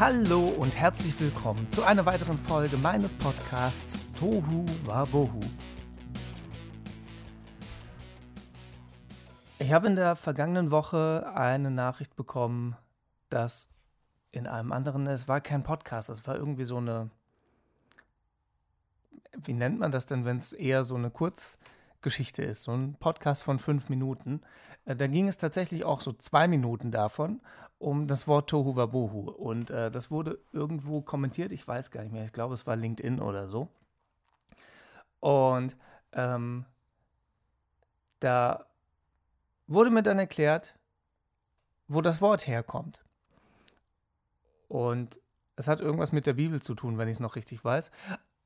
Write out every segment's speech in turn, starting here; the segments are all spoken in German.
Hallo und herzlich willkommen zu einer weiteren Folge meines Podcasts Tohu Wabohu. Ich habe in der vergangenen Woche eine Nachricht bekommen, dass in einem anderen, es war kein Podcast, es war irgendwie so eine, wie nennt man das denn, wenn es eher so eine Kurzgeschichte ist, so ein Podcast von fünf Minuten. Äh, da ging es tatsächlich auch so zwei Minuten davon um das Wort Tohu Wabohu. Und äh, das wurde irgendwo kommentiert, ich weiß gar nicht mehr, ich glaube, es war LinkedIn oder so. Und ähm, da wurde mir dann erklärt, wo das Wort herkommt. Und es hat irgendwas mit der Bibel zu tun, wenn ich es noch richtig weiß.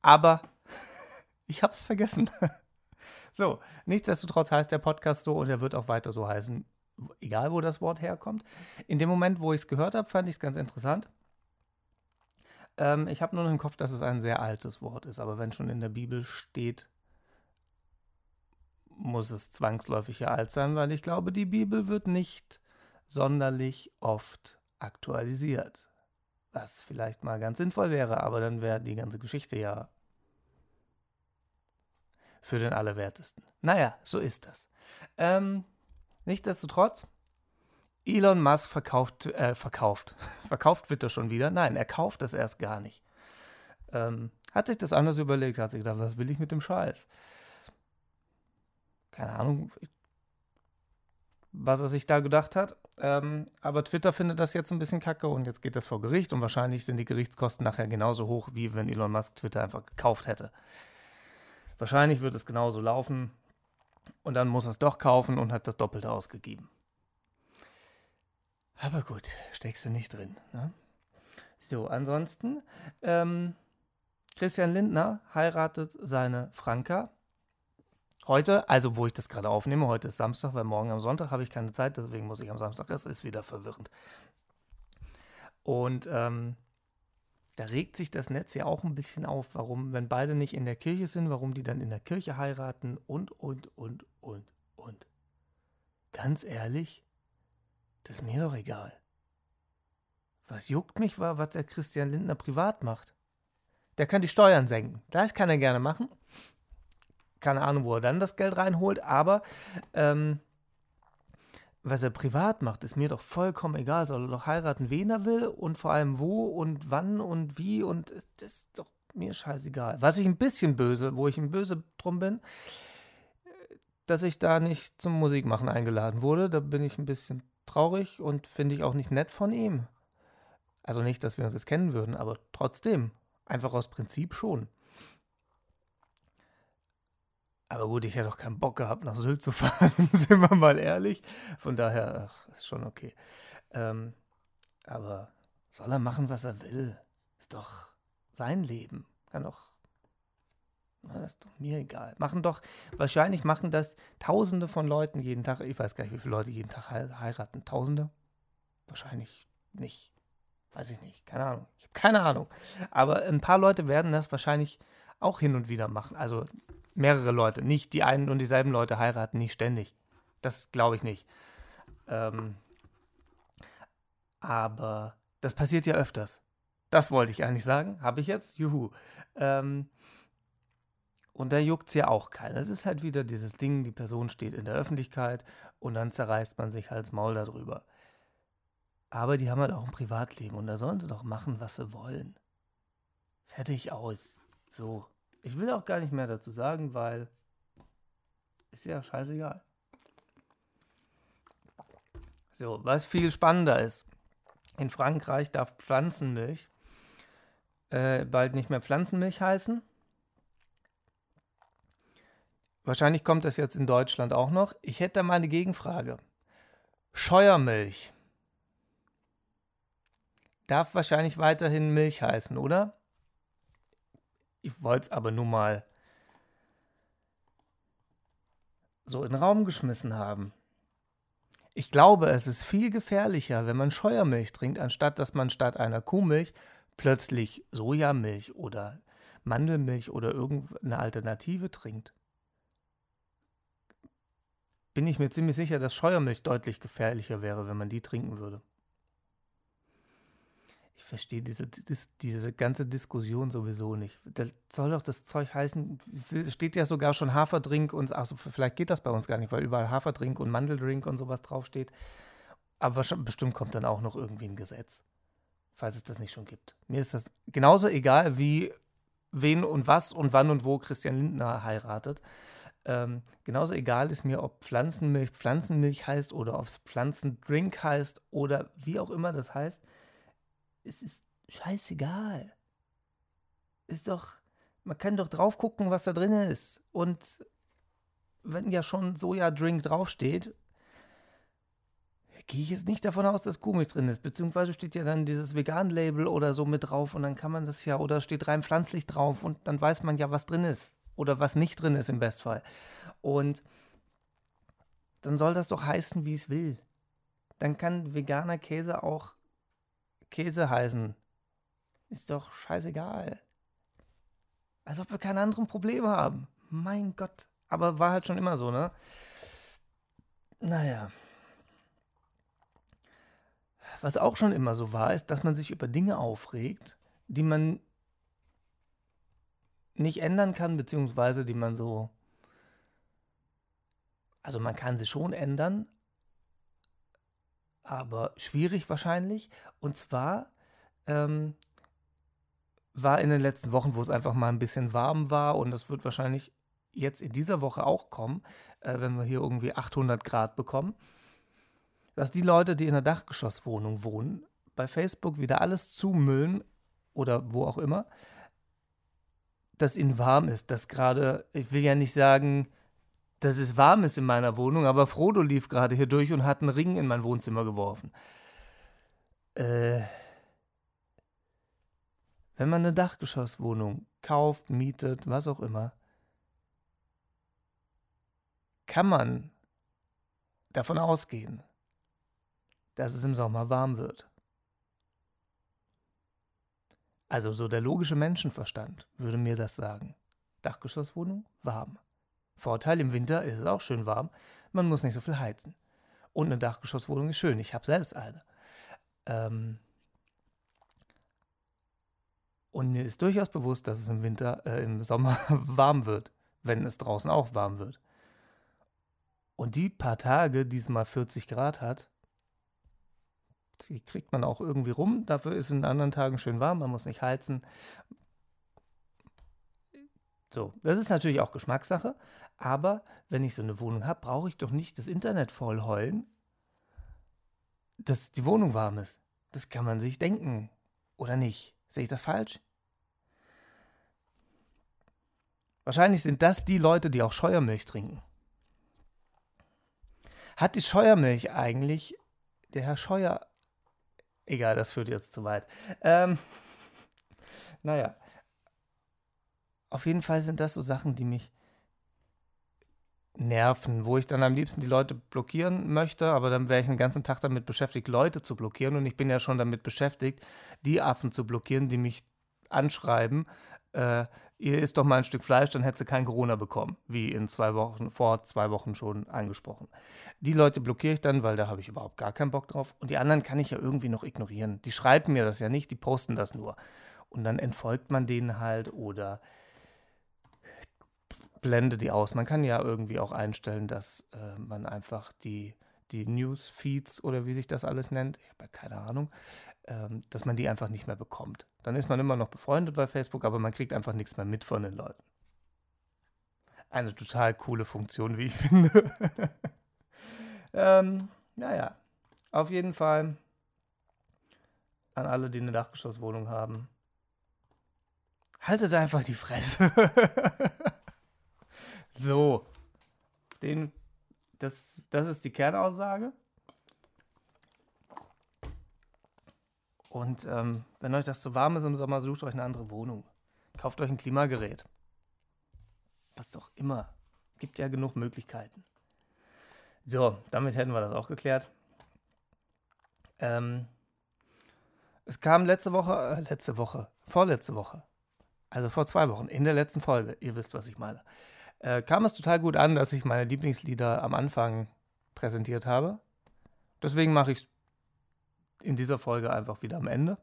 Aber ich habe es vergessen. so, nichtsdestotrotz heißt der Podcast so und er wird auch weiter so heißen, egal wo das Wort herkommt. In dem Moment, wo ich es gehört habe, fand ich es ganz interessant. Ähm, ich habe nur noch im Kopf, dass es ein sehr altes Wort ist, aber wenn schon in der Bibel steht, muss es zwangsläufig ja alt sein, weil ich glaube, die Bibel wird nicht sonderlich oft aktualisiert. Was vielleicht mal ganz sinnvoll wäre, aber dann wäre die ganze Geschichte ja für den Allerwertesten. Naja, so ist das. Ähm, nichtsdestotrotz, Elon Musk verkauft, äh, verkauft. verkauft wird er schon wieder. Nein, er kauft es erst gar nicht. Ähm, hat sich das anders überlegt, hat sich gedacht, was will ich mit dem Scheiß? keine Ahnung, was er sich da gedacht hat. Ähm, aber Twitter findet das jetzt ein bisschen kacke und jetzt geht das vor Gericht und wahrscheinlich sind die Gerichtskosten nachher genauso hoch, wie wenn Elon Musk Twitter einfach gekauft hätte. Wahrscheinlich wird es genauso laufen und dann muss er es doch kaufen und hat das Doppelte ausgegeben. Aber gut, steckst du nicht drin. Ne? So, ansonsten, ähm, Christian Lindner heiratet seine Franka Heute, also wo ich das gerade aufnehme, heute ist Samstag, weil morgen am Sonntag habe ich keine Zeit, deswegen muss ich am Samstag, es ist wieder verwirrend. Und ähm, da regt sich das Netz ja auch ein bisschen auf, warum, wenn beide nicht in der Kirche sind, warum die dann in der Kirche heiraten und, und, und, und, und. Ganz ehrlich, das ist mir doch egal. Was juckt mich, war, was der Christian Lindner privat macht. Der kann die Steuern senken. Das kann er gerne machen keine Ahnung, wo er dann das Geld reinholt, aber ähm, was er privat macht, ist mir doch vollkommen egal. Soll er doch heiraten, wen er will und vor allem wo und wann und wie und das ist doch mir scheißegal. Was ich ein bisschen böse, wo ich ein böse drum bin, dass ich da nicht zum Musikmachen eingeladen wurde. Da bin ich ein bisschen traurig und finde ich auch nicht nett von ihm. Also nicht, dass wir uns jetzt kennen würden, aber trotzdem. Einfach aus Prinzip schon. Aber gut, ich hätte doch keinen Bock gehabt, nach Sylt zu fahren, sind wir mal ehrlich. Von daher, ach, ist schon okay. Ähm, aber soll er machen, was er will? Ist doch sein Leben. Kann doch. Das ist doch mir egal. Machen doch, wahrscheinlich machen das Tausende von Leuten jeden Tag. Ich weiß gar nicht, wie viele Leute jeden Tag heiraten. Tausende? Wahrscheinlich nicht. Weiß ich nicht. Keine Ahnung. Ich habe keine Ahnung. Aber ein paar Leute werden das wahrscheinlich auch hin und wieder machen. Also mehrere Leute, nicht die einen und dieselben Leute heiraten, nicht ständig. Das glaube ich nicht. Ähm, aber das passiert ja öfters. Das wollte ich eigentlich sagen. Habe ich jetzt? Juhu. Ähm, und da juckt es ja auch keiner. Es ist halt wieder dieses Ding, die Person steht in der Öffentlichkeit und dann zerreißt man sich halt das Maul darüber. Aber die haben halt auch ein Privatleben und da sollen sie doch machen, was sie wollen. Fertig aus. So. Ich will auch gar nicht mehr dazu sagen, weil ist ja scheißegal. So, was viel spannender ist. In Frankreich darf Pflanzenmilch äh, bald nicht mehr Pflanzenmilch heißen. Wahrscheinlich kommt das jetzt in Deutschland auch noch. Ich hätte da mal eine Gegenfrage. Scheuermilch darf wahrscheinlich weiterhin Milch heißen, oder? Ich wollte es aber nur mal so in den Raum geschmissen haben. Ich glaube, es ist viel gefährlicher, wenn man Scheuermilch trinkt, anstatt dass man statt einer Kuhmilch plötzlich Sojamilch oder Mandelmilch oder irgendeine Alternative trinkt. Bin ich mir ziemlich sicher, dass Scheuermilch deutlich gefährlicher wäre, wenn man die trinken würde. Ich verstehe diese, diese ganze Diskussion sowieso nicht. Das soll doch das Zeug heißen, steht ja sogar schon Haferdrink und, also vielleicht geht das bei uns gar nicht, weil überall Haferdrink und Mandeldrink und sowas draufsteht. Aber bestimmt kommt dann auch noch irgendwie ein Gesetz, falls es das nicht schon gibt. Mir ist das genauso egal, wie wen und was und wann und wo Christian Lindner heiratet. Ähm, genauso egal ist mir, ob Pflanzenmilch Pflanzenmilch heißt oder ob es Pflanzendrink heißt oder wie auch immer das heißt. Es ist scheißegal. Ist doch, man kann doch drauf gucken, was da drin ist. Und wenn ja schon Sojadrink draufsteht, gehe ich jetzt nicht davon aus, dass Kuhmilch drin ist. Beziehungsweise steht ja dann dieses Vegan-Label oder so mit drauf und dann kann man das ja, oder steht rein pflanzlich drauf und dann weiß man ja, was drin ist oder was nicht drin ist im Bestfall. Und dann soll das doch heißen, wie es will. Dann kann veganer Käse auch Käse heißen. Ist doch scheißegal. Als ob wir keine anderen Probleme haben. Mein Gott. Aber war halt schon immer so, ne? Naja. Was auch schon immer so war, ist, dass man sich über Dinge aufregt, die man nicht ändern kann, beziehungsweise die man so. Also man kann sie schon ändern, aber schwierig wahrscheinlich. Und zwar ähm, war in den letzten Wochen, wo es einfach mal ein bisschen warm war, und das wird wahrscheinlich jetzt in dieser Woche auch kommen, äh, wenn wir hier irgendwie 800 Grad bekommen, dass die Leute, die in einer Dachgeschosswohnung wohnen, bei Facebook wieder alles zumüllen oder wo auch immer, dass ihnen warm ist, dass gerade, ich will ja nicht sagen, dass es warm ist in meiner Wohnung, aber Frodo lief gerade hier durch und hat einen Ring in mein Wohnzimmer geworfen. Äh, wenn man eine Dachgeschosswohnung kauft, mietet, was auch immer, kann man davon ausgehen, dass es im Sommer warm wird. Also so der logische Menschenverstand würde mir das sagen. Dachgeschosswohnung, warm. Vorteil, im Winter ist es auch schön warm, man muss nicht so viel heizen. Und eine Dachgeschosswohnung ist schön, ich habe selbst eine. Ähm und mir ist durchaus bewusst, dass es im Winter, äh, im Sommer warm wird, wenn es draußen auch warm wird. Und die paar Tage, die es mal 40 Grad hat, die kriegt man auch irgendwie rum. Dafür ist es in anderen Tagen schön warm, man muss nicht heizen. So, das ist natürlich auch Geschmackssache, aber wenn ich so eine Wohnung habe, brauche ich doch nicht das Internet voll heulen, dass die Wohnung warm ist. Das kann man sich denken. Oder nicht? Sehe ich das falsch? Wahrscheinlich sind das die Leute, die auch Scheuermilch trinken. Hat die Scheuermilch eigentlich der Herr Scheuer Egal, das führt jetzt zu weit. Ähm, naja. Auf jeden Fall sind das so Sachen, die mich nerven, wo ich dann am liebsten die Leute blockieren möchte, aber dann wäre ich den ganzen Tag damit beschäftigt, Leute zu blockieren und ich bin ja schon damit beschäftigt, die Affen zu blockieren, die mich anschreiben, äh, ihr isst doch mal ein Stück Fleisch, dann hättest du kein Corona bekommen, wie in zwei Wochen, vor zwei Wochen schon angesprochen. Die Leute blockiere ich dann, weil da habe ich überhaupt gar keinen Bock drauf. Und die anderen kann ich ja irgendwie noch ignorieren. Die schreiben mir das ja nicht, die posten das nur. Und dann entfolgt man denen halt oder blendet die aus. Man kann ja irgendwie auch einstellen, dass äh, man einfach die, die Newsfeeds oder wie sich das alles nennt, ich habe ja keine Ahnung, ähm, dass man die einfach nicht mehr bekommt. Dann ist man immer noch befreundet bei Facebook, aber man kriegt einfach nichts mehr mit von den Leuten. Eine total coole Funktion, wie ich finde. ähm, naja, auf jeden Fall an alle, die eine Dachgeschosswohnung haben. Haltet einfach die Fresse. so. Den, das, das ist die Kernaussage. Und ähm, wenn euch das zu warm ist im Sommer, sucht euch eine andere Wohnung. Kauft euch ein Klimagerät. Was auch immer. Gibt ja genug Möglichkeiten. So, damit hätten wir das auch geklärt. Ähm, es kam letzte Woche, äh, letzte Woche, vorletzte Woche, also vor zwei Wochen, in der letzten Folge, ihr wisst, was ich meine, äh, kam es total gut an, dass ich meine Lieblingslieder am Anfang präsentiert habe. Deswegen mache ich es in dieser Folge einfach wieder am Ende.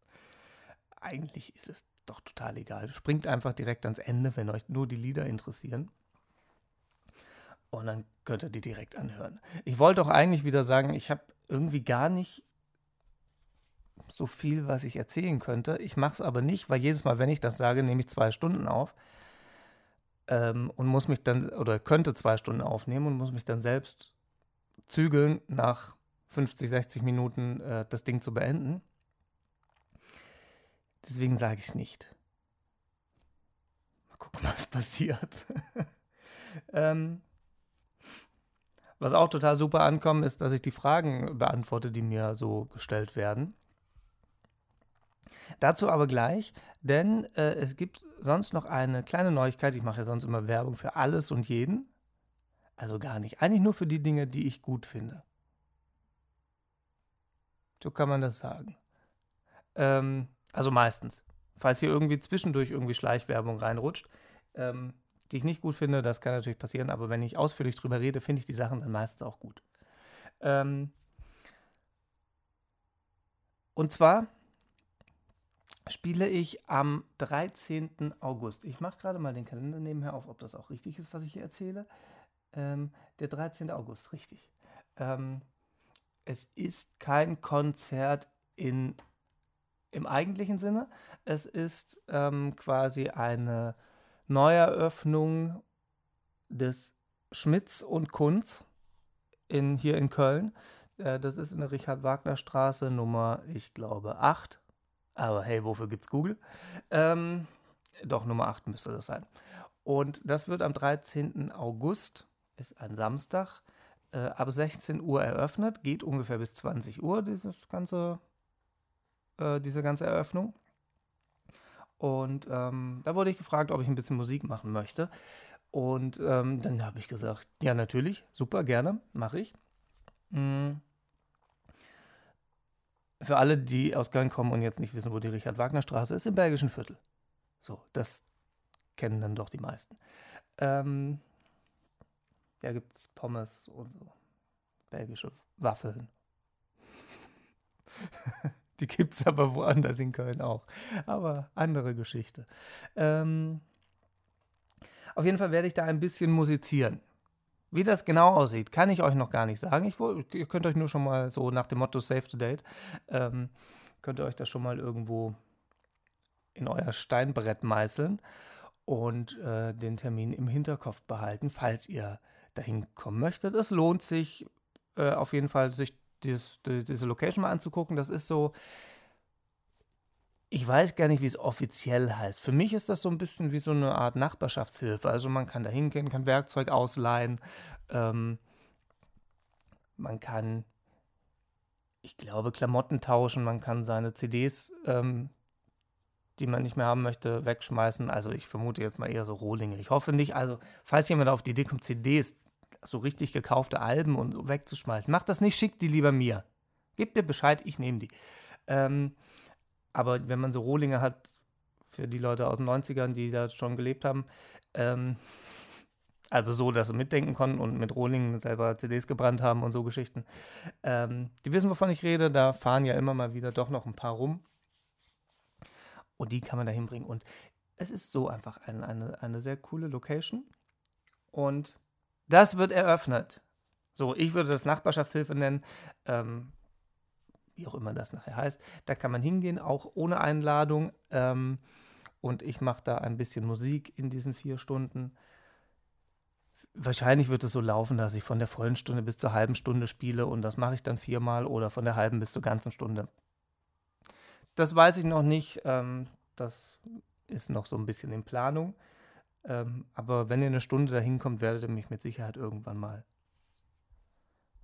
eigentlich ist es doch total egal. Springt einfach direkt ans Ende, wenn euch nur die Lieder interessieren. Und dann könnt ihr die direkt anhören. Ich wollte auch eigentlich wieder sagen, ich habe irgendwie gar nicht so viel, was ich erzählen könnte. Ich mache es aber nicht, weil jedes Mal, wenn ich das sage, nehme ich zwei Stunden auf ähm, und muss mich dann, oder könnte zwei Stunden aufnehmen und muss mich dann selbst zügeln, nach 50, 60 Minuten äh, das Ding zu beenden. Deswegen sage ich es nicht. Mal gucken, was passiert. ähm, was auch total super ankommt, ist, dass ich die Fragen beantworte, die mir so gestellt werden. Dazu aber gleich, denn äh, es gibt sonst noch eine kleine Neuigkeit. Ich mache ja sonst immer Werbung für alles und jeden. Also gar nicht. Eigentlich nur für die Dinge, die ich gut finde. So kann man das sagen. Ähm, also meistens. Falls hier irgendwie zwischendurch irgendwie Schleichwerbung reinrutscht, ähm, die ich nicht gut finde, das kann natürlich passieren, aber wenn ich ausführlich drüber rede, finde ich die Sachen dann meistens auch gut. Ähm, und zwar spiele ich am 13. August. Ich mache gerade mal den Kalender nebenher auf, ob das auch richtig ist, was ich hier erzähle. Ähm, der 13. August, richtig. Ähm, es ist kein Konzert in, im eigentlichen Sinne. Es ist ähm, quasi eine Neueröffnung des Schmitz und Kunz in, hier in Köln. Äh, das ist in der Richard-Wagner-Straße Nummer, ich glaube, 8. Aber hey, wofür gibt's Google? Ähm, doch, Nummer 8 müsste das sein. Und das wird am 13. August, ist ein Samstag, äh, ab 16 Uhr eröffnet, geht ungefähr bis 20 Uhr, dieses ganze, äh, diese ganze Eröffnung. Und ähm, da wurde ich gefragt, ob ich ein bisschen Musik machen möchte. Und ähm, dann habe ich gesagt, ja natürlich, super, gerne, mache ich. Mhm. Für alle, die aus Köln kommen und jetzt nicht wissen, wo die Richard-Wagner-Straße ist, im Belgischen Viertel. So, das kennen dann doch die meisten. Ähm, da gibt es Pommes und so. Belgische Waffeln. Die gibt es aber woanders in Köln auch. Aber andere Geschichte. Ähm, auf jeden Fall werde ich da ein bisschen musizieren. Wie das genau aussieht, kann ich euch noch gar nicht sagen. Ich, ihr könnt euch nur schon mal so nach dem Motto Save the Date, ähm, könnt ihr euch das schon mal irgendwo in euer Steinbrett meißeln und äh, den Termin im Hinterkopf behalten, falls ihr dahin kommen möchtet. Es lohnt sich äh, auf jeden Fall, sich dieses, diese Location mal anzugucken. Das ist so, ich weiß gar nicht, wie es offiziell heißt. Für mich ist das so ein bisschen wie so eine Art Nachbarschaftshilfe. Also man kann da hingehen, kann Werkzeug ausleihen, ähm, man kann, ich glaube, Klamotten tauschen, man kann seine CDs, ähm, die man nicht mehr haben möchte, wegschmeißen. Also ich vermute jetzt mal eher so Rohlinge. Ich hoffe nicht. Also falls jemand auf die Idee kommt, CDs so richtig gekaufte Alben und wegzuschmeißen. Macht das nicht, schickt die lieber mir. Gebt mir Bescheid, ich nehme die. Ähm, aber wenn man so Rohlinge hat, für die Leute aus den 90ern, die da schon gelebt haben, ähm, also so, dass sie mitdenken konnten und mit Rohlingen selber CDs gebrannt haben und so Geschichten. Ähm, die wissen, wovon ich rede. Da fahren ja immer mal wieder doch noch ein paar rum. Und die kann man da hinbringen. Und es ist so einfach eine, eine, eine sehr coole Location. Und das wird eröffnet. So, ich würde das Nachbarschaftshilfe nennen, ähm, wie auch immer das nachher heißt. Da kann man hingehen, auch ohne Einladung. Ähm, und ich mache da ein bisschen Musik in diesen vier Stunden. Wahrscheinlich wird es so laufen, dass ich von der vollen Stunde bis zur halben Stunde spiele und das mache ich dann viermal oder von der halben bis zur ganzen Stunde. Das weiß ich noch nicht. Ähm, das ist noch so ein bisschen in Planung. Ähm, aber wenn ihr eine Stunde dahin kommt, werdet ihr mich mit Sicherheit irgendwann mal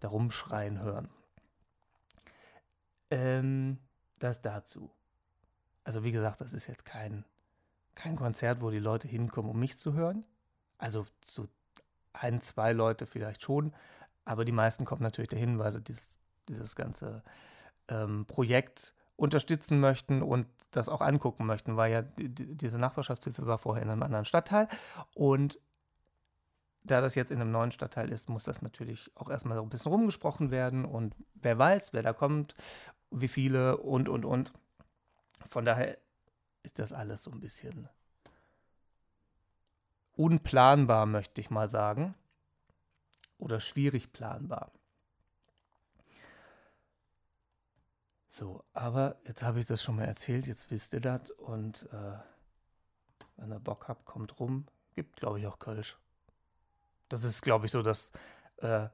darum schreien hören. Ähm, das dazu. Also wie gesagt, das ist jetzt kein, kein Konzert, wo die Leute hinkommen, um mich zu hören. Also zu ein, zwei Leute vielleicht schon, aber die meisten kommen natürlich dahin, weil sie dieses, dieses ganze ähm, Projekt unterstützen möchten und das auch angucken möchten, weil ja die, diese Nachbarschaftshilfe war vorher in einem anderen Stadtteil und da das jetzt in einem neuen Stadtteil ist, muss das natürlich auch erstmal so ein bisschen rumgesprochen werden und wer weiß, wer da kommt, wie viele und und und. Von daher ist das alles so ein bisschen unplanbar, möchte ich mal sagen. Oder schwierig planbar. So, aber jetzt habe ich das schon mal erzählt, jetzt wisst ihr das und äh, wenn ihr Bock habt, kommt rum. Gibt, glaube ich, auch Kölsch. Das ist, glaube ich, so das äh,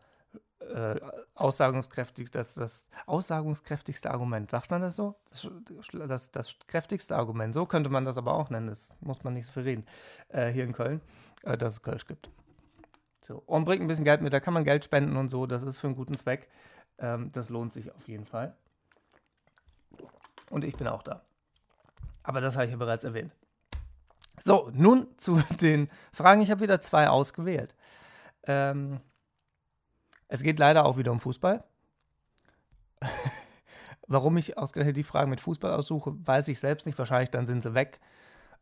äh, aussagungskräftig, das, das aussagungskräftigste Argument. Sagt man das so? Das, das, das, kräftigste Argument. So könnte man das aber auch nennen. Das muss man nicht so viel reden. Äh, hier in Köln, äh, dass es Kölsch gibt. So. Und bringt ein bisschen Geld mit, da kann man Geld spenden und so. Das ist für einen guten Zweck. Ähm, das lohnt sich auf jeden Fall. Und ich bin auch da. Aber das habe ich ja bereits erwähnt. So, nun zu den Fragen. Ich habe wieder zwei ausgewählt. Ähm, es geht leider auch wieder um Fußball. Warum ich ausgerechnet die Fragen mit Fußball aussuche, weiß ich selbst nicht. Wahrscheinlich dann sind sie weg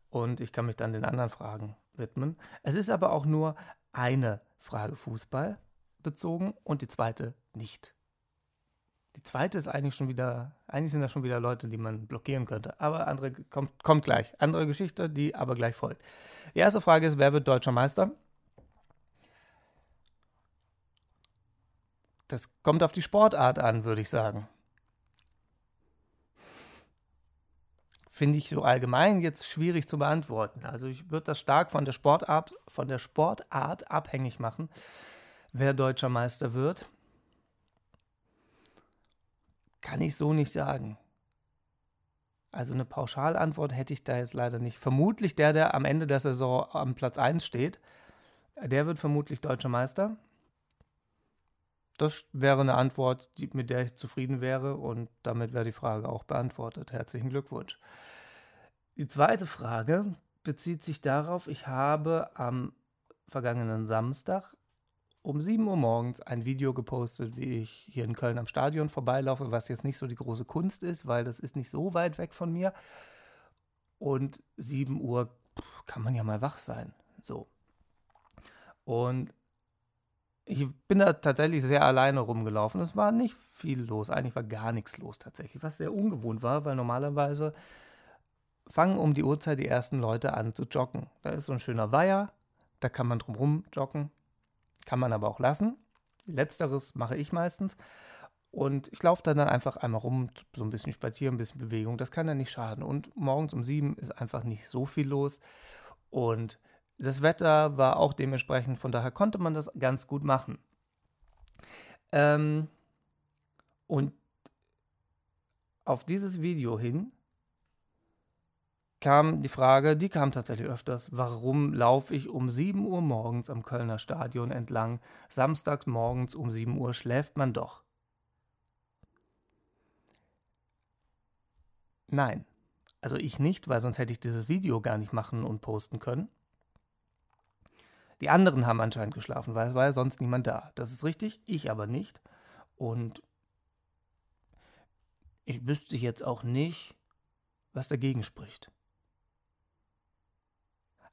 und ich kann mich dann den anderen Fragen widmen. Es ist aber auch nur eine Frage Fußball bezogen und die zweite nicht. Die zweite ist eigentlich schon wieder, eigentlich sind das schon wieder Leute, die man blockieren könnte. Aber andere kommt, kommt gleich. Andere Geschichte, die aber gleich folgt. Die erste Frage ist, wer wird deutscher Meister? Das kommt auf die Sportart an, würde ich sagen. Finde ich so allgemein jetzt schwierig zu beantworten. Also ich würde das stark von der Sportart, von der Sportart abhängig machen, wer deutscher Meister wird. Kann ich so nicht sagen. Also eine Pauschalantwort hätte ich da jetzt leider nicht. Vermutlich der, der am Ende der Saison am Platz 1 steht, der wird vermutlich deutscher Meister. Das wäre eine Antwort, mit der ich zufrieden wäre und damit wäre die Frage auch beantwortet. Herzlichen Glückwunsch. Die zweite Frage bezieht sich darauf, ich habe am vergangenen Samstag um 7 Uhr morgens ein Video gepostet, wie ich hier in Köln am Stadion vorbeilaufe, was jetzt nicht so die große Kunst ist, weil das ist nicht so weit weg von mir. Und 7 Uhr kann man ja mal wach sein. So. Und ich bin da tatsächlich sehr alleine rumgelaufen. Es war nicht viel los. Eigentlich war gar nichts los tatsächlich, was sehr ungewohnt war, weil normalerweise fangen um die Uhrzeit die ersten Leute an zu joggen. Da ist so ein schöner Weiher, da kann man drumherum joggen, kann man aber auch lassen. Letzteres mache ich meistens. Und ich laufe dann, dann einfach einmal rum, so ein bisschen spazieren, ein bisschen Bewegung. Das kann ja nicht schaden. Und morgens um sieben ist einfach nicht so viel los. Und das Wetter war auch dementsprechend, von daher konnte man das ganz gut machen. Ähm, und auf dieses Video hin kam die Frage, die kam tatsächlich öfters, warum laufe ich um 7 Uhr morgens am Kölner Stadion entlang? Samstags morgens um 7 Uhr schläft man doch. Nein, also ich nicht, weil sonst hätte ich dieses Video gar nicht machen und posten können. Die anderen haben anscheinend geschlafen, weil es war ja sonst niemand da. Das ist richtig, ich aber nicht. Und ich wüsste jetzt auch nicht, was dagegen spricht.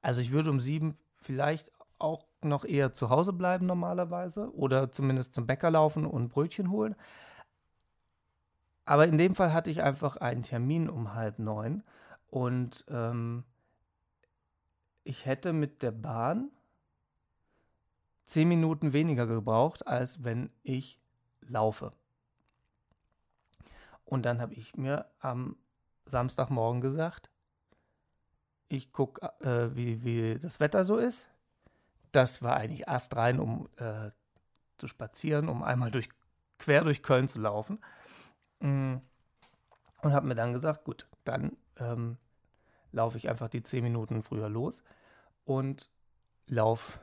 Also ich würde um sieben vielleicht auch noch eher zu Hause bleiben normalerweise oder zumindest zum Bäcker laufen und Brötchen holen. Aber in dem Fall hatte ich einfach einen Termin um halb neun und ähm, ich hätte mit der Bahn zehn Minuten weniger gebraucht, als wenn ich laufe. Und dann habe ich mir am Samstagmorgen gesagt, ich gucke, äh, wie, wie das Wetter so ist. Das war eigentlich astrein, um äh, zu spazieren, um einmal durch, quer durch Köln zu laufen. Mm. Und habe mir dann gesagt, gut, dann ähm, laufe ich einfach die zehn Minuten früher los und laufe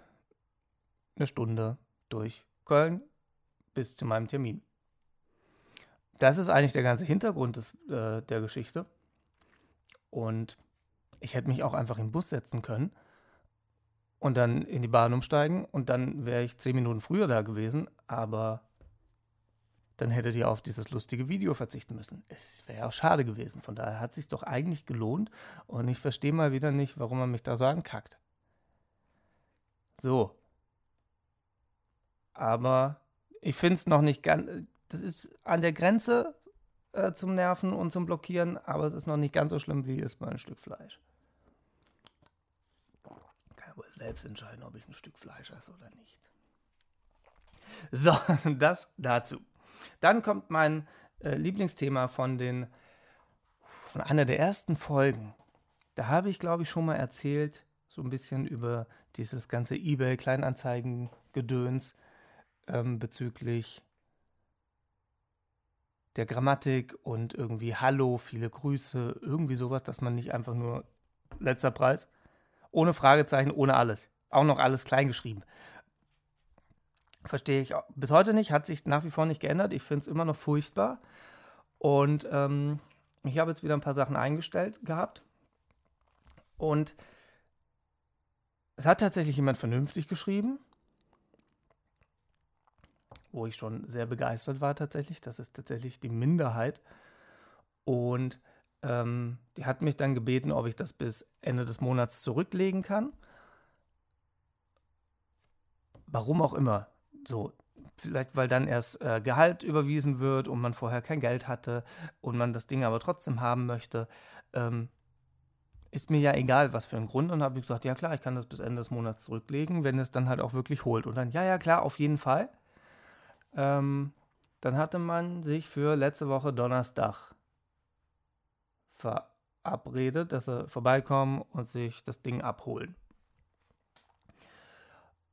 eine Stunde durch Köln bis zu meinem Termin. Das ist eigentlich der ganze Hintergrund des, äh, der Geschichte. Und ich hätte mich auch einfach im Bus setzen können und dann in die Bahn umsteigen und dann wäre ich zehn Minuten früher da gewesen, aber dann hättet ihr auf dieses lustige Video verzichten müssen. Es wäre auch schade gewesen. Von daher hat es sich doch eigentlich gelohnt und ich verstehe mal wieder nicht, warum man mich da so ankackt. So, aber ich finde es noch nicht ganz. Das ist an der Grenze, äh, zum Nerven und zum Blockieren, aber es ist noch nicht ganz so schlimm wie ist mal ein Stück Fleisch. Kann ja wohl selbst entscheiden, ob ich ein Stück Fleisch esse oder nicht. So, das dazu. Dann kommt mein äh, Lieblingsthema von den von einer der ersten Folgen. Da habe ich, glaube ich, schon mal erzählt, so ein bisschen über dieses ganze eBay-Kleinanzeigen-Gedöns ähm, bezüglich der Grammatik und irgendwie Hallo, viele Grüße, irgendwie sowas, dass man nicht einfach nur letzter Preis, ohne Fragezeichen, ohne alles. Auch noch alles klein geschrieben. Verstehe ich bis heute nicht, hat sich nach wie vor nicht geändert. Ich finde es immer noch furchtbar. Und ähm, ich habe jetzt wieder ein paar Sachen eingestellt gehabt. Und es hat tatsächlich jemand vernünftig geschrieben, wo ich schon sehr begeistert war tatsächlich. Das ist tatsächlich die Minderheit. Und ähm, die hat mich dann gebeten, ob ich das bis Ende des Monats zurücklegen kann. Warum auch immer. So, vielleicht weil dann erst äh, Gehalt überwiesen wird und man vorher kein Geld hatte und man das Ding aber trotzdem haben möchte. Ähm, ist mir ja egal, was für ein Grund. Und habe ich gesagt, ja klar, ich kann das bis Ende des Monats zurücklegen, wenn es dann halt auch wirklich holt. Und dann, ja, ja, klar, auf jeden Fall. Ähm, dann hatte man sich für letzte Woche Donnerstag verabredet, dass sie vorbeikommen und sich das Ding abholen.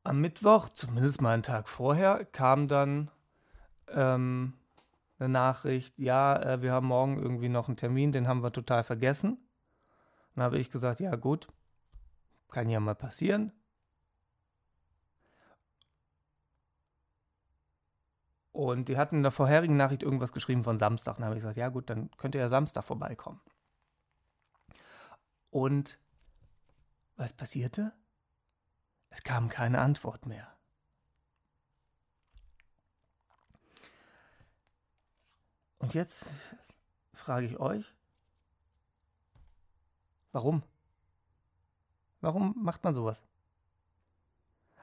Am Mittwoch, zumindest mal einen Tag vorher, kam dann ähm, eine Nachricht, ja, äh, wir haben morgen irgendwie noch einen Termin, den haben wir total vergessen. Dann habe ich gesagt, ja gut, kann ja mal passieren. Und die hatten in der vorherigen Nachricht irgendwas geschrieben von Samstag. Dann habe ich gesagt, ja gut, dann könnt ihr ja Samstag vorbeikommen. Und was passierte? Es kam keine Antwort mehr. Und jetzt frage ich euch, Warum? Warum macht man sowas?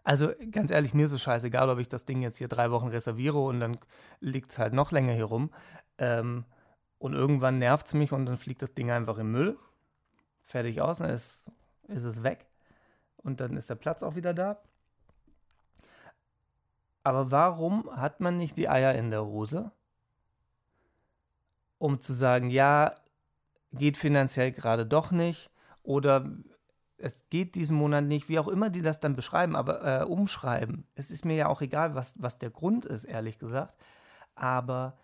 Also ganz ehrlich, mir ist es scheißegal, ob ich das Ding jetzt hier drei Wochen reserviere und dann liegt es halt noch länger hier rum. Ähm, und irgendwann nervt es mich und dann fliegt das Ding einfach im Müll. Fertig aus, dann ist, ist es weg. Und dann ist der Platz auch wieder da. Aber warum hat man nicht die Eier in der Hose? Um zu sagen, ja, geht finanziell gerade doch nicht oder es geht diesen Monat nicht, wie auch immer die das dann beschreiben, aber äh, umschreiben. Es ist mir ja auch egal, was, was der Grund ist, ehrlich gesagt. Aber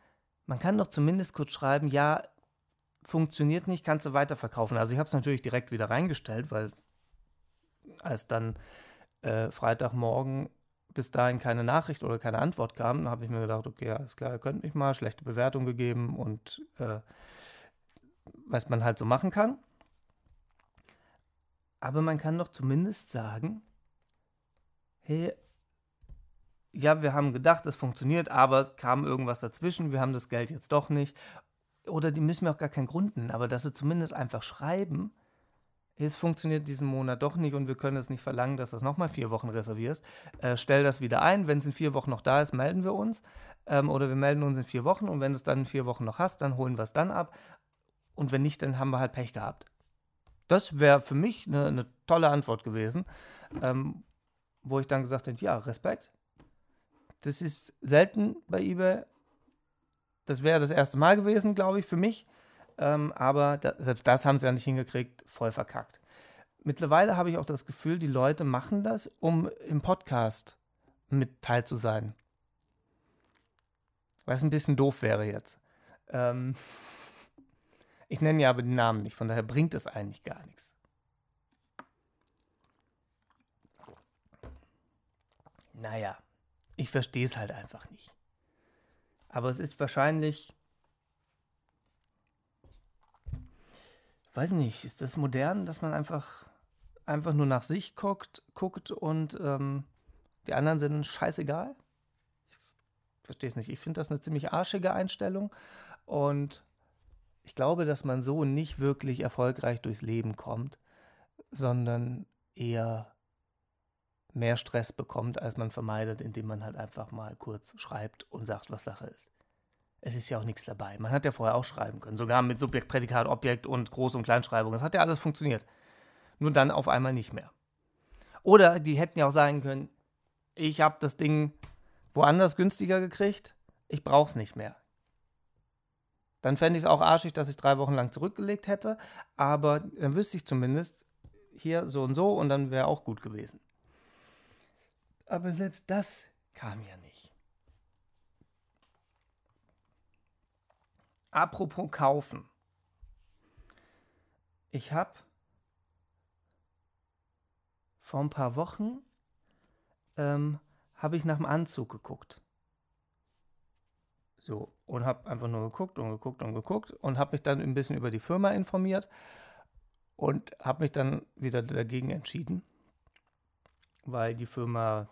man kann doch zumindest kurz schreiben, ja, funktioniert nicht, kannst du weiterverkaufen. Also ich habe es natürlich direkt wieder reingestellt, weil als dann äh, Freitagmorgen bis dahin keine Nachricht oder keine Antwort kam, habe ich mir gedacht, okay, alles klar, ihr könnt mich mal, schlechte Bewertung gegeben und äh, was man halt so machen kann. Aber man kann doch zumindest sagen, hey, ja, wir haben gedacht, es funktioniert, aber kam irgendwas dazwischen, wir haben das Geld jetzt doch nicht. Oder die müssen mir auch gar keinen Grund nennen, aber dass sie zumindest einfach schreiben, es funktioniert diesen Monat doch nicht und wir können es nicht verlangen, dass du das nochmal vier Wochen reservierst. Äh, stell das wieder ein. Wenn es in vier Wochen noch da ist, melden wir uns. Ähm, oder wir melden uns in vier Wochen und wenn du es dann in vier Wochen noch hast, dann holen wir es dann ab. Und wenn nicht, dann haben wir halt Pech gehabt. Das wäre für mich eine, eine, tolle Antwort gewesen, ähm, wo ich dann gesagt hätte, ja, Respekt. Das ist selten bei eBay. Das wäre das erste Mal gewesen, glaube ich, für mich. Ähm, aber da, selbst das haben sie ja nicht hingekriegt, voll verkackt. Mittlerweile habe ich auch das Gefühl, die Leute machen das, um im Podcast mit teil zu sein. Was ein bisschen doof wäre jetzt. Ähm, ich nenne ja aber den Namen nicht, von daher bringt es eigentlich gar nichts. Naja, ich verstehe es halt einfach nicht. Aber es ist wahrscheinlich, weiß nicht, ist das modern, dass man einfach, einfach nur nach sich guckt, guckt und ähm, die anderen sind scheißegal? Ich verstehe es nicht. Ich finde das eine ziemlich arschige Einstellung und ich glaube, dass man so nicht wirklich erfolgreich durchs Leben kommt, sondern eher mehr Stress bekommt, als man vermeidet, indem man halt einfach mal kurz schreibt und sagt, was Sache ist. Es ist ja auch nichts dabei. Man hat ja vorher auch schreiben können, sogar mit Subjekt, Prädikat, Objekt und Groß- und Kleinschreibung. Das hat ja alles funktioniert. Nur dann auf einmal nicht mehr. Oder die hätten ja auch sagen können, ich habe das Ding woanders günstiger gekriegt, ich brauche es nicht mehr. Dann fände ich es auch arschig, dass ich drei Wochen lang zurückgelegt hätte, aber dann wüsste ich zumindest hier so und so und dann wäre auch gut gewesen. Aber selbst das kam ja nicht. Apropos kaufen. Ich habe vor ein paar Wochen ähm, habe ich nach dem Anzug geguckt. So, und habe einfach nur geguckt und geguckt und geguckt und habe mich dann ein bisschen über die Firma informiert und habe mich dann wieder dagegen entschieden, weil die Firma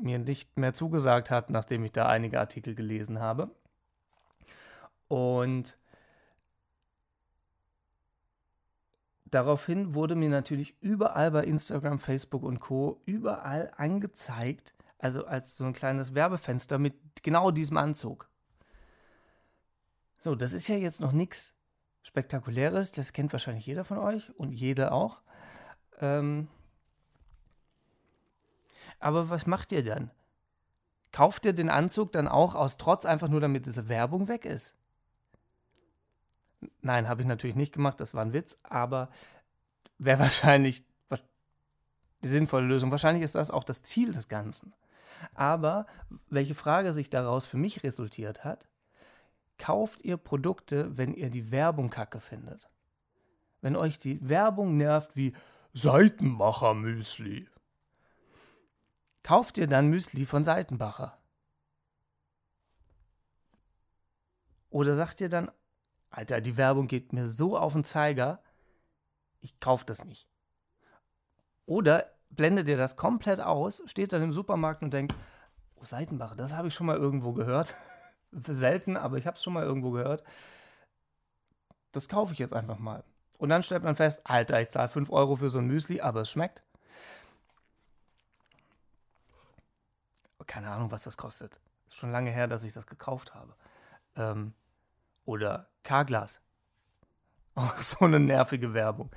mir nicht mehr zugesagt hat, nachdem ich da einige Artikel gelesen habe. Und daraufhin wurde mir natürlich überall bei Instagram, Facebook und Co. überall angezeigt, also als so ein kleines Werbefenster mit genau diesem Anzug. So, das ist ja jetzt noch nichts Spektakuläres, das kennt wahrscheinlich jeder von euch und jede auch. Ähm aber was macht ihr dann? Kauft ihr den Anzug dann auch aus Trotz, einfach nur damit diese Werbung weg ist? Nein, habe ich natürlich nicht gemacht, das war ein Witz, aber wäre wahrscheinlich die sinnvolle Lösung. Wahrscheinlich ist das auch das Ziel des Ganzen. Aber welche Frage sich daraus für mich resultiert hat, kauft ihr Produkte, wenn ihr die Werbung kacke findet? Wenn euch die Werbung nervt wie Seitenbacher Müsli. Kauft ihr dann Müsli von Seitenbacher? Oder sagt ihr dann, Alter, die Werbung geht mir so auf den Zeiger, ich kaufe das nicht. Oder blendet ihr das komplett aus, steht dann im Supermarkt und denkt, oh, Seitenbach, das habe ich schon mal irgendwo gehört. Selten, aber ich habe es schon mal irgendwo gehört. Das kaufe ich jetzt einfach mal. Und dann stellt man fest, Alter, ich zahle 5 Euro für so ein Müsli, aber es schmeckt. Keine Ahnung, was das kostet. Ist schon lange her, dass ich das gekauft habe. Ähm, oder Carglass. Oh, so eine nervige Werbung.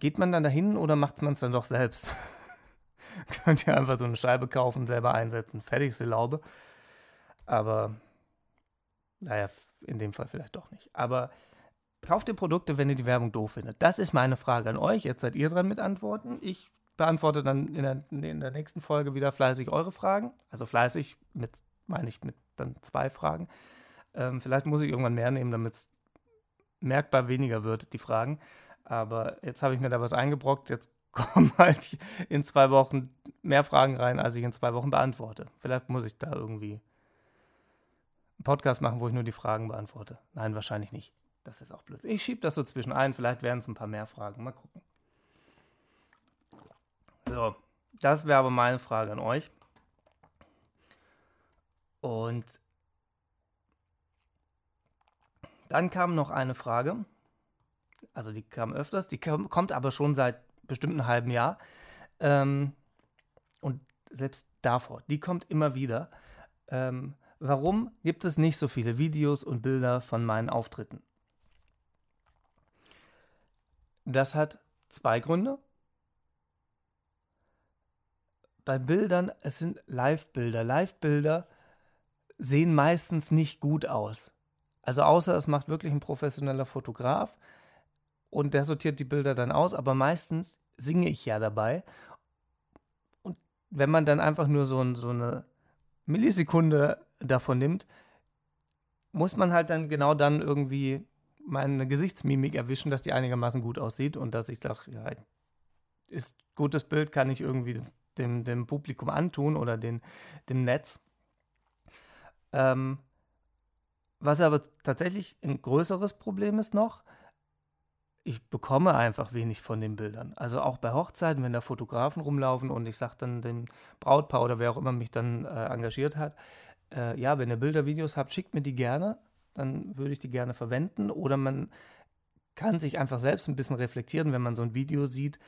Geht man dann dahin oder macht man es dann doch selbst? Könnt ihr einfach so eine Scheibe kaufen, selber einsetzen, fertig ist die Laube. Aber, naja, in dem Fall vielleicht doch nicht. Aber kauft ihr Produkte, wenn ihr die Werbung doof findet? Das ist meine Frage an euch. Jetzt seid ihr dran mit Antworten. Ich beantworte dann in der, in der nächsten Folge wieder fleißig eure Fragen. Also fleißig mit, meine ich, mit dann zwei Fragen. Ähm, vielleicht muss ich irgendwann mehr nehmen, damit es merkbar weniger wird, die Fragen. Aber jetzt habe ich mir da was eingebrockt. Jetzt kommen halt in zwei Wochen mehr Fragen rein, als ich in zwei Wochen beantworte. Vielleicht muss ich da irgendwie einen Podcast machen, wo ich nur die Fragen beantworte. Nein, wahrscheinlich nicht. Das ist auch blöd. Ich schiebe das so zwischen ein. Vielleicht werden es ein paar mehr Fragen. Mal gucken. So, das wäre aber meine Frage an euch. Und dann kam noch eine Frage, also die kam öfters, die kommt aber schon seit bestimmt einem halben Jahr. Ähm, und selbst davor, die kommt immer wieder. Ähm, warum gibt es nicht so viele Videos und Bilder von meinen Auftritten? Das hat zwei Gründe. Bei Bildern, es sind Live-Bilder. Live-Bilder sehen meistens nicht gut aus. Also außer es macht wirklich ein professioneller Fotograf und der sortiert die Bilder dann aus, aber meistens singe ich ja dabei. Und wenn man dann einfach nur so, so eine Millisekunde davon nimmt, muss man halt dann genau dann irgendwie meine Gesichtsmimik erwischen, dass die einigermaßen gut aussieht und dass ich sage, ja, ist gutes Bild, kann ich irgendwie dem, dem Publikum antun oder den, dem Netz. Ähm, was aber tatsächlich ein größeres Problem ist noch, ich bekomme einfach wenig von den Bildern. Also auch bei Hochzeiten, wenn da Fotografen rumlaufen und ich sage dann dem Brautpaar oder wer auch immer mich dann äh, engagiert hat, äh, ja, wenn ihr Bilder, Videos habt, schickt mir die gerne, dann würde ich die gerne verwenden. Oder man kann sich einfach selbst ein bisschen reflektieren, wenn man so ein Video sieht.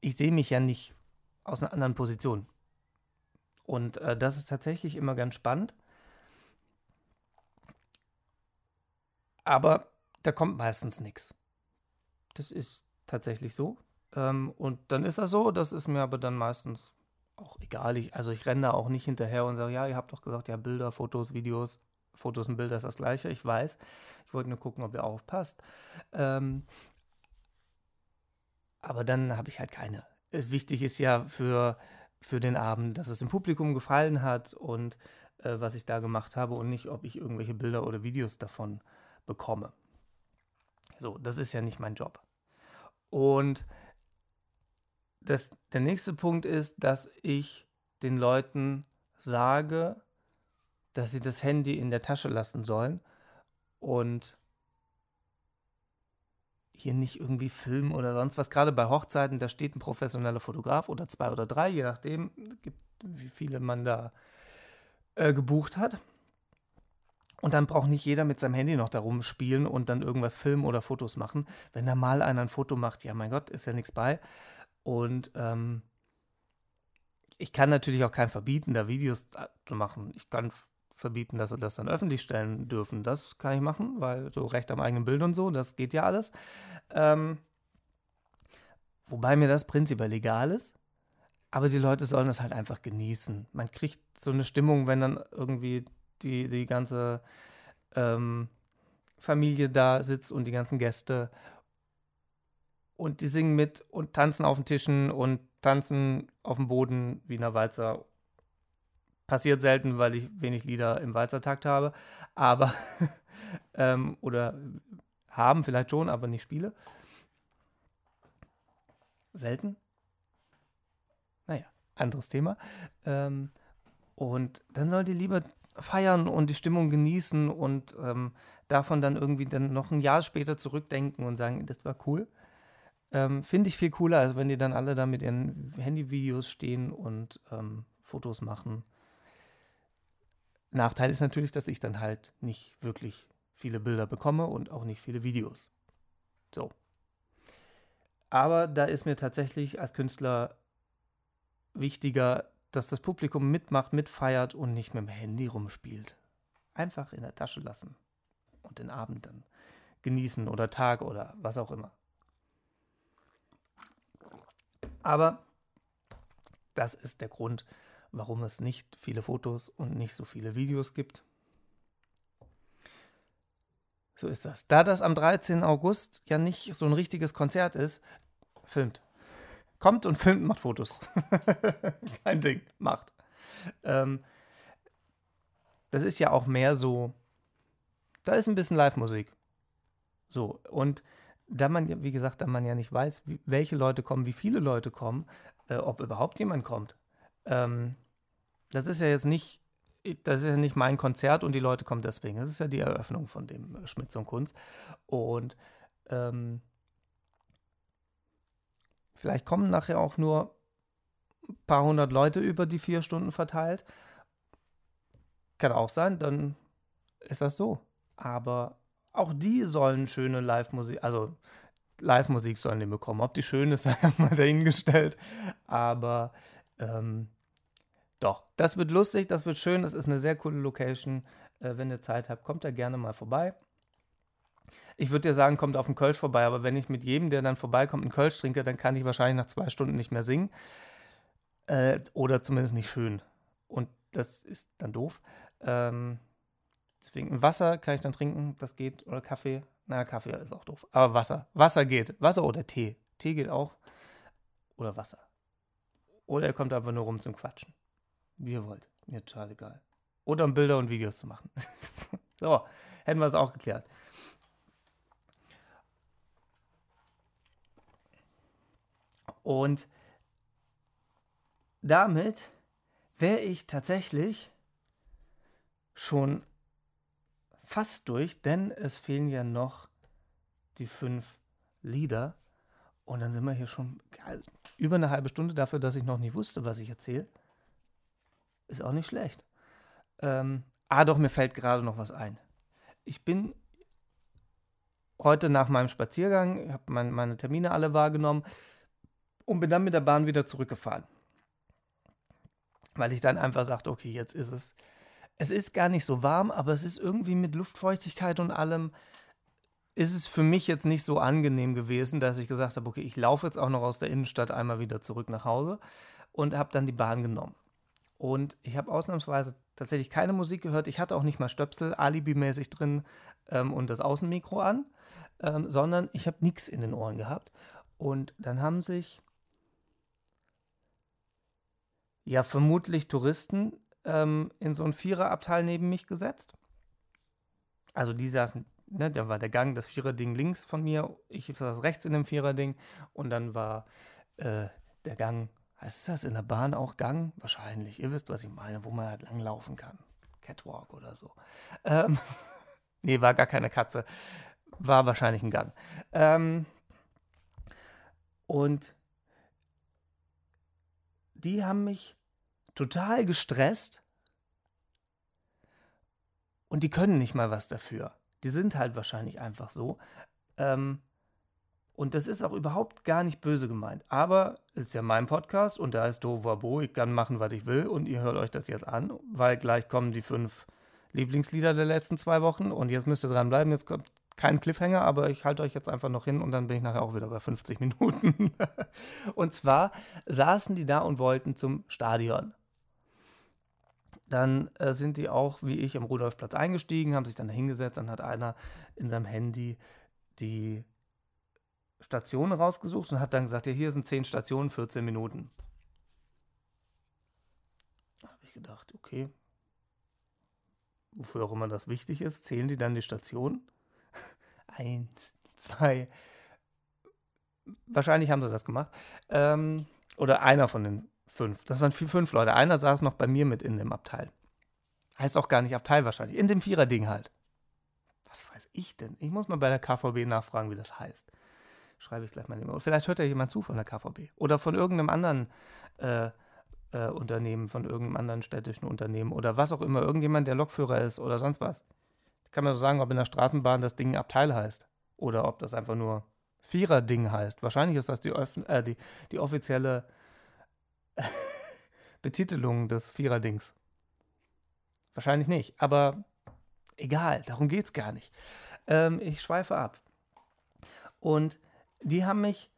Ich sehe mich ja nicht aus einer anderen Position. Und äh, das ist tatsächlich immer ganz spannend. Aber da kommt meistens nichts. Das ist tatsächlich so. Ähm, und dann ist das so, das ist mir aber dann meistens auch egal. Ich, also ich renne da auch nicht hinterher und sage, ja, ihr habt doch gesagt, ja, Bilder, Fotos, Videos, Fotos und Bilder ist das gleiche. Ich weiß. Ich wollte nur gucken, ob ihr aufpasst. Ähm, aber dann habe ich halt keine. Wichtig ist ja für, für den Abend, dass es dem Publikum gefallen hat und äh, was ich da gemacht habe und nicht, ob ich irgendwelche Bilder oder Videos davon bekomme. So, das ist ja nicht mein Job. Und das, der nächste Punkt ist, dass ich den Leuten sage, dass sie das Handy in der Tasche lassen sollen und hier nicht irgendwie filmen oder sonst was. Gerade bei Hochzeiten, da steht ein professioneller Fotograf oder zwei oder drei, je nachdem, wie viele man da äh, gebucht hat. Und dann braucht nicht jeder mit seinem Handy noch darum spielen und dann irgendwas filmen oder Fotos machen. Wenn da mal einer ein Foto macht, ja mein Gott, ist ja nichts bei. Und ähm, ich kann natürlich auch keinen verbieten, da Videos zu machen. Ich kann verbieten, dass sie das dann öffentlich stellen dürfen. Das kann ich machen, weil so Recht am eigenen Bild und so, das geht ja alles. Ähm, wobei mir das prinzipiell egal ist. Aber die Leute sollen es halt einfach genießen. Man kriegt so eine Stimmung, wenn dann irgendwie die, die ganze ähm, Familie da sitzt und die ganzen Gäste und die singen mit und tanzen auf den Tischen und tanzen auf dem Boden wie einer Walzer. Passiert selten, weil ich wenig Lieder im Walzertakt habe, aber ähm, oder haben vielleicht schon, aber nicht spiele. Selten. Naja, anderes Thema. Ähm, und dann soll die lieber feiern und die Stimmung genießen und ähm, davon dann irgendwie dann noch ein Jahr später zurückdenken und sagen, das war cool. Ähm, Finde ich viel cooler, als wenn die dann alle da mit ihren Handyvideos stehen und ähm, Fotos machen. Nachteil ist natürlich, dass ich dann halt nicht wirklich viele Bilder bekomme und auch nicht viele Videos. So. Aber da ist mir tatsächlich als Künstler wichtiger, dass das Publikum mitmacht, mitfeiert und nicht mit dem Handy rumspielt. Einfach in der Tasche lassen und den Abend dann genießen oder Tag oder was auch immer. Aber das ist der Grund, warum es nicht viele Fotos und nicht so viele Videos gibt. So ist das. Da das am 13. August ja nicht so ein richtiges Konzert ist, filmt. Kommt und filmt, macht Fotos. Kein Ding, macht. Ähm, das ist ja auch mehr so, da ist ein bisschen Live-Musik. So, und da man, wie gesagt, da man ja nicht weiß, wie, welche Leute kommen, wie viele Leute kommen, äh, ob überhaupt jemand kommt. Ähm, das ist ja jetzt nicht, das ist ja nicht mein Konzert und die Leute kommen deswegen. Das ist ja die Eröffnung von dem Schmitz und Kunst. Und ähm, vielleicht kommen nachher auch nur ein paar hundert Leute über die vier Stunden verteilt. Kann auch sein, dann ist das so. Aber auch die sollen schöne Live-Musik, also Live-Musik sollen die bekommen. Ob die schön ist, sei mal dahingestellt. Aber ähm, doch, das wird lustig, das wird schön, das ist eine sehr coole Location. Äh, wenn ihr Zeit habt, kommt da gerne mal vorbei. Ich würde dir sagen, kommt auf den Kölsch vorbei, aber wenn ich mit jedem, der dann vorbeikommt, einen Kölsch trinke, dann kann ich wahrscheinlich nach zwei Stunden nicht mehr singen. Äh, oder zumindest nicht schön. Und das ist dann doof. Ähm, Deswegen Wasser kann ich dann trinken, das geht. Oder Kaffee. Na, Kaffee ist auch doof. Aber Wasser. Wasser geht. Wasser oder Tee. Tee geht auch. Oder Wasser. Oder ihr kommt einfach nur rum zum Quatschen. Wie ihr wollt. Mir total egal. Oder um Bilder und Videos zu machen. so, hätten wir es auch geklärt. Und damit wäre ich tatsächlich schon fast durch, denn es fehlen ja noch die fünf Lieder. Und dann sind wir hier schon über eine halbe Stunde dafür, dass ich noch nicht wusste, was ich erzähle. Ist auch nicht schlecht. Ähm, ah, doch, mir fällt gerade noch was ein. Ich bin heute nach meinem Spaziergang, habe mein, meine Termine alle wahrgenommen und bin dann mit der Bahn wieder zurückgefahren. weil ich dann einfach sagte, okay, jetzt ist es, es ist gar nicht so warm, aber es ist irgendwie mit Luftfeuchtigkeit und allem, ist es für mich jetzt nicht so angenehm gewesen, dass ich gesagt habe, okay, ich laufe jetzt auch noch aus der Innenstadt einmal wieder zurück nach Hause und habe dann die Bahn genommen. Und ich habe ausnahmsweise tatsächlich keine Musik gehört. Ich hatte auch nicht mal Stöpsel alibimäßig drin ähm, und das Außenmikro an, ähm, sondern ich habe nichts in den Ohren gehabt. Und dann haben sich ja vermutlich Touristen ähm, in so ein Viererabteil neben mich gesetzt. Also die saßen, ne, da war der Gang, das Viererding links von mir, ich saß rechts in dem Viererding und dann war äh, der Gang, heißt das in der Bahn auch Gang? Wahrscheinlich, ihr wisst, was ich meine, wo man halt langlaufen kann. Catwalk oder so. Ähm, nee, war gar keine Katze. War wahrscheinlich ein Gang. Ähm, und die haben mich total gestresst und die können nicht mal was dafür. Die sind halt wahrscheinlich einfach so. Ähm, und das ist auch überhaupt gar nicht böse gemeint. Aber ist ja mein Podcast und da ist Dovabo, ich kann machen, was ich will und ihr hört euch das jetzt an, weil gleich kommen die fünf Lieblingslieder der letzten zwei Wochen und jetzt müsst ihr dranbleiben. Jetzt kommt kein Cliffhanger, aber ich halte euch jetzt einfach noch hin und dann bin ich nachher auch wieder bei 50 Minuten. und zwar saßen die da und wollten zum Stadion. Dann äh, sind die auch, wie ich, am Rudolfplatz eingestiegen, haben sich dann hingesetzt. Dann hat einer in seinem Handy die Stationen rausgesucht und hat dann gesagt: Ja, hier sind 10 Stationen, 14 Minuten. Da habe ich gedacht: Okay, wofür auch immer das wichtig ist, zählen die dann die Stationen? Eins, zwei. Wahrscheinlich haben sie das gemacht. Ähm, oder einer von den Fünf. Das waren fünf Leute. Einer saß noch bei mir mit in dem Abteil. Heißt auch gar nicht Abteil wahrscheinlich. In dem Viererding halt. Was weiß ich denn? Ich muss mal bei der KVB nachfragen, wie das heißt. Schreibe ich gleich mal. Und vielleicht hört ja jemand zu von der KVB. Oder von irgendeinem anderen äh, äh, Unternehmen, von irgendeinem anderen städtischen Unternehmen. Oder was auch immer. Irgendjemand, der Lokführer ist oder sonst was. Kann mir so sagen, ob in der Straßenbahn das Ding Abteil heißt. Oder ob das einfach nur Viererding heißt. Wahrscheinlich ist das die, äh, die, die offizielle Betitelung des Viererdings. Wahrscheinlich nicht, aber egal, darum geht es gar nicht. Ähm, ich schweife ab. Und die haben mich,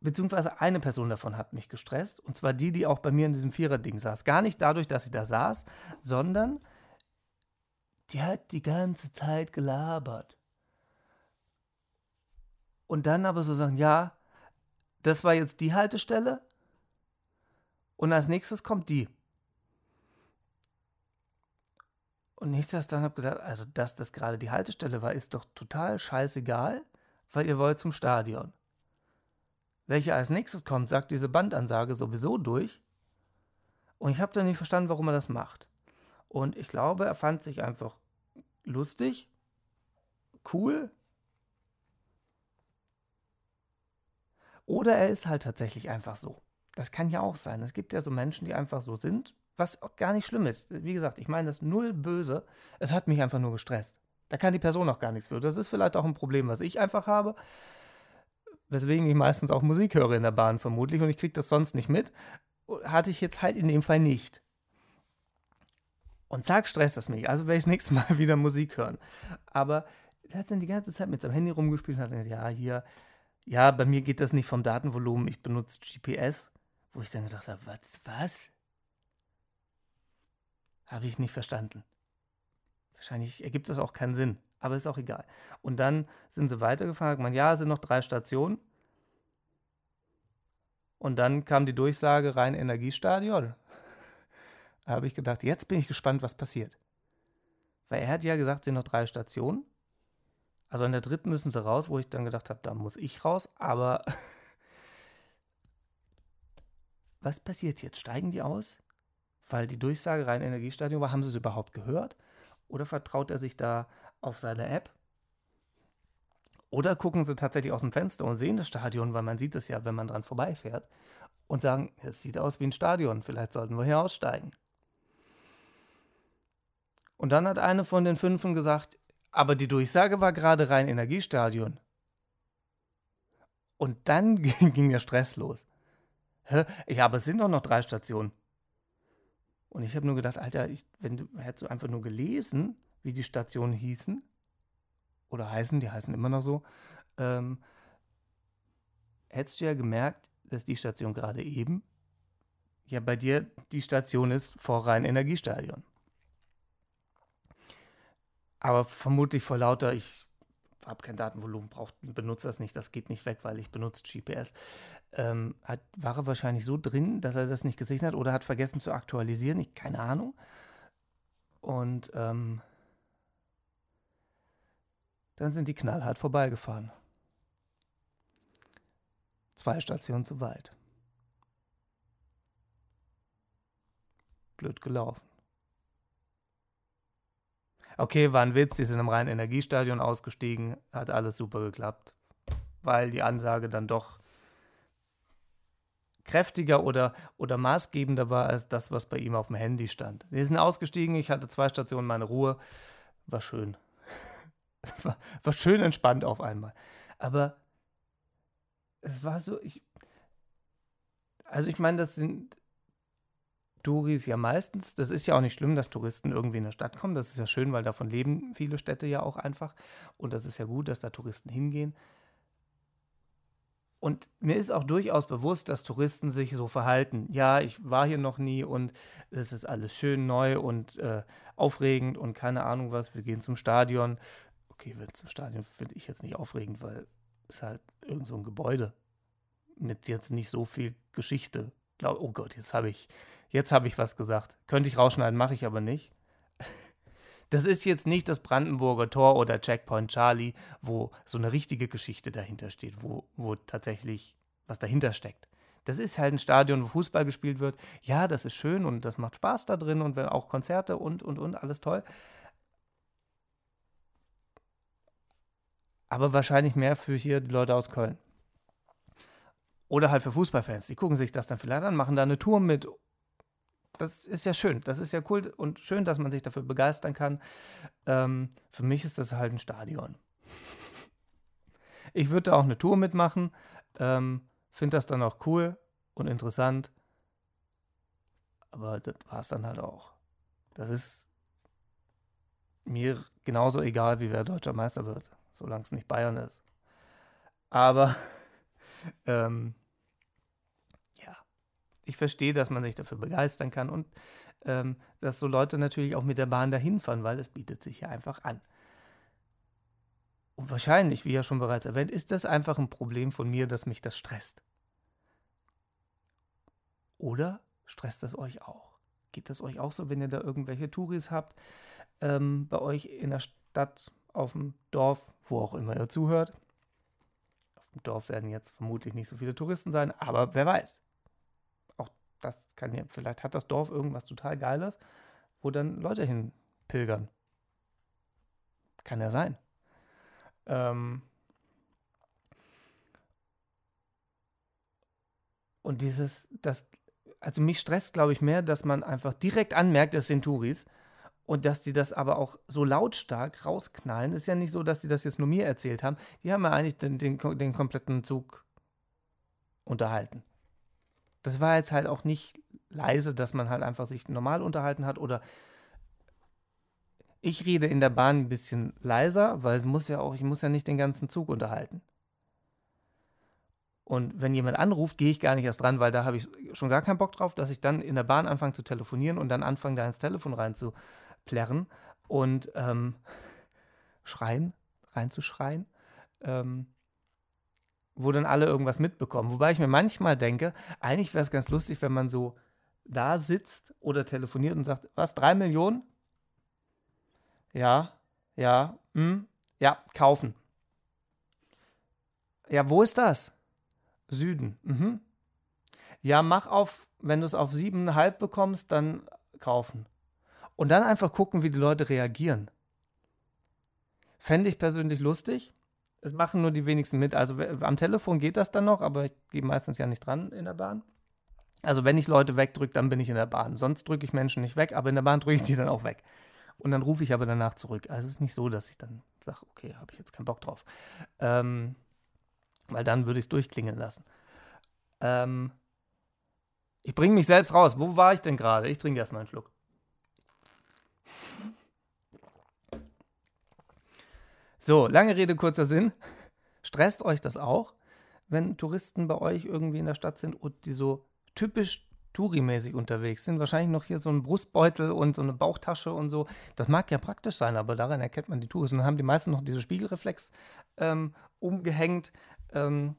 beziehungsweise eine Person davon hat mich gestresst, und zwar die, die auch bei mir in diesem Viererding saß. Gar nicht dadurch, dass sie da saß, sondern die hat die ganze Zeit gelabert. Und dann aber so sagen, ja, das war jetzt die Haltestelle und als nächstes kommt die. Und ich das dann habe gedacht, also dass das gerade die Haltestelle war, ist doch total scheißegal, weil ihr wollt zum Stadion. Welche als nächstes kommt, sagt diese Bandansage sowieso durch. Und ich habe dann nicht verstanden, warum er das macht. Und ich glaube, er fand sich einfach lustig, cool. Oder er ist halt tatsächlich einfach so. Das kann ja auch sein. Es gibt ja so Menschen, die einfach so sind, was auch gar nicht schlimm ist. Wie gesagt, ich meine das null böse. Es hat mich einfach nur gestresst. Da kann die Person auch gar nichts für. Das ist vielleicht auch ein Problem, was ich einfach habe. Weswegen ich meistens auch Musik höre in der Bahn vermutlich und ich kriege das sonst nicht mit. Hatte ich jetzt halt in dem Fall nicht. Und zack, stresst das mich. Also werde ich das nächste Mal wieder Musik hören. Aber er hat dann die ganze Zeit mit seinem Handy rumgespielt und hat gesagt, ja, hier, ja, bei mir geht das nicht vom Datenvolumen, ich benutze GPS. Wo ich dann gedacht habe, was, was? Habe ich nicht verstanden. Wahrscheinlich ergibt das auch keinen Sinn, aber ist auch egal. Und dann sind sie weitergefahren, man, ja, es sind noch drei Stationen. Und dann kam die Durchsage rein Energiestadion. Habe ich gedacht, jetzt bin ich gespannt, was passiert. Weil er hat ja gesagt, es sind noch drei Stationen. Also an der dritten müssen sie raus, wo ich dann gedacht habe, da muss ich raus. Aber was passiert jetzt? Steigen die aus? Weil die Durchsage rein Energiestadion war, haben sie es überhaupt gehört? Oder vertraut er sich da auf seine App? Oder gucken sie tatsächlich aus dem Fenster und sehen das Stadion, weil man sieht es ja, wenn man dran vorbeifährt, und sagen, es sieht aus wie ein Stadion, vielleicht sollten wir hier aussteigen. Und dann hat eine von den Fünfen gesagt, aber die Durchsage war gerade rein Energiestadion. Und dann ging der Stress los. Hä? Ja, aber es sind doch noch drei Stationen. Und ich habe nur gedacht, Alter, ich, wenn du hättest du einfach nur gelesen, wie die Stationen hießen oder heißen, die heißen immer noch so, ähm, hättest du ja gemerkt, dass die Station gerade eben ja bei dir die Station ist vor Rhein-Energiestadion. Aber vermutlich vor lauter, ich habe kein Datenvolumen, braucht, benutze das nicht, das geht nicht weg, weil ich benutze GPS. Ähm, hat, war er wahrscheinlich so drin, dass er das nicht gesehen hat oder hat vergessen zu aktualisieren, ich, keine Ahnung. Und ähm, dann sind die knallhart vorbeigefahren. Zwei Stationen zu weit. Blöd gelaufen. Okay, war ein Witz, die sind im reinen Energiestadion ausgestiegen, hat alles super geklappt, weil die Ansage dann doch kräftiger oder, oder maßgebender war als das, was bei ihm auf dem Handy stand. Wir sind ausgestiegen, ich hatte zwei Stationen meine Ruhe, war schön. war, war schön entspannt auf einmal. Aber es war so, ich, also ich meine, das sind Touris ja meistens. Das ist ja auch nicht schlimm, dass Touristen irgendwie in der Stadt kommen. Das ist ja schön, weil davon leben viele Städte ja auch einfach. Und das ist ja gut, dass da Touristen hingehen. Und mir ist auch durchaus bewusst, dass Touristen sich so verhalten. Ja, ich war hier noch nie und es ist alles schön neu und äh, aufregend und keine Ahnung was. Wir gehen zum Stadion. Okay, zum Stadion finde ich jetzt nicht aufregend, weil es halt irgend so ein Gebäude mit jetzt nicht so viel Geschichte. Oh Gott, jetzt habe ich Jetzt habe ich was gesagt. Könnte ich rausschneiden, mache ich aber nicht. Das ist jetzt nicht das Brandenburger Tor oder Checkpoint Charlie, wo so eine richtige Geschichte dahinter steht, wo, wo tatsächlich was dahinter steckt. Das ist halt ein Stadion, wo Fußball gespielt wird. Ja, das ist schön und das macht Spaß da drin und auch Konzerte und, und, und, alles toll. Aber wahrscheinlich mehr für hier die Leute aus Köln. Oder halt für Fußballfans. Die gucken sich das dann vielleicht an, machen da eine Tour mit das ist ja schön. Das ist ja cool und schön, dass man sich dafür begeistern kann. Ähm, für mich ist das halt ein Stadion. Ich würde da auch eine Tour mitmachen. Ähm, Finde das dann auch cool und interessant. Aber das war es dann halt auch. Das ist mir genauso egal, wie wer deutscher Meister wird, solange es nicht Bayern ist. Aber ähm, ich verstehe, dass man sich dafür begeistern kann und ähm, dass so Leute natürlich auch mit der Bahn dahin fahren, weil es bietet sich ja einfach an. Und wahrscheinlich, wie ja schon bereits erwähnt, ist das einfach ein Problem von mir, dass mich das stresst. Oder stresst das euch auch? Geht das euch auch so, wenn ihr da irgendwelche Touris habt, ähm, bei euch in der Stadt, auf dem Dorf, wo auch immer ihr zuhört? Auf dem Dorf werden jetzt vermutlich nicht so viele Touristen sein, aber wer weiß das kann ja, vielleicht hat das Dorf irgendwas total Geiles, wo dann Leute hin pilgern. Kann ja sein. Ähm und dieses, das, also mich stresst, glaube ich, mehr, dass man einfach direkt anmerkt, es sind Touris und dass die das aber auch so lautstark rausknallen. Ist ja nicht so, dass die das jetzt nur mir erzählt haben. Die haben ja eigentlich den, den, den kompletten Zug unterhalten das war jetzt halt auch nicht leise, dass man halt einfach sich normal unterhalten hat oder ich rede in der Bahn ein bisschen leiser, weil es muss ja auch, ich muss ja nicht den ganzen Zug unterhalten. Und wenn jemand anruft, gehe ich gar nicht erst dran, weil da habe ich schon gar keinen Bock drauf, dass ich dann in der Bahn anfange zu telefonieren und dann anfange, da ins Telefon reinzuplärren und ähm, schreien, reinzuschreien. Ähm, wo dann alle irgendwas mitbekommen. Wobei ich mir manchmal denke, eigentlich wäre es ganz lustig, wenn man so da sitzt oder telefoniert und sagt, was, drei Millionen? Ja, ja, hm, ja, kaufen. Ja, wo ist das? Süden. Mhm. Ja, mach auf, wenn du es auf siebeneinhalb bekommst, dann kaufen. Und dann einfach gucken, wie die Leute reagieren. Fände ich persönlich lustig. Es machen nur die wenigsten mit. Also am Telefon geht das dann noch, aber ich gehe meistens ja nicht dran in der Bahn. Also wenn ich Leute wegdrücke, dann bin ich in der Bahn. Sonst drücke ich Menschen nicht weg, aber in der Bahn drücke ich die dann auch weg. Und dann rufe ich aber danach zurück. Also es ist nicht so, dass ich dann sage, okay, habe ich jetzt keinen Bock drauf. Ähm, weil dann würde ich es durchklingen lassen. Ähm, Ich bringe mich selbst raus. Wo war ich denn gerade? Ich trinke erstmal einen Schluck. So, lange Rede, kurzer Sinn. Stresst euch das auch, wenn Touristen bei euch irgendwie in der Stadt sind und die so typisch Touri-mäßig unterwegs sind? Wahrscheinlich noch hier so ein Brustbeutel und so eine Bauchtasche und so. Das mag ja praktisch sein, aber daran erkennt man die Touristen. Dann haben die meisten noch diese Spiegelreflex ähm, umgehängt. Ähm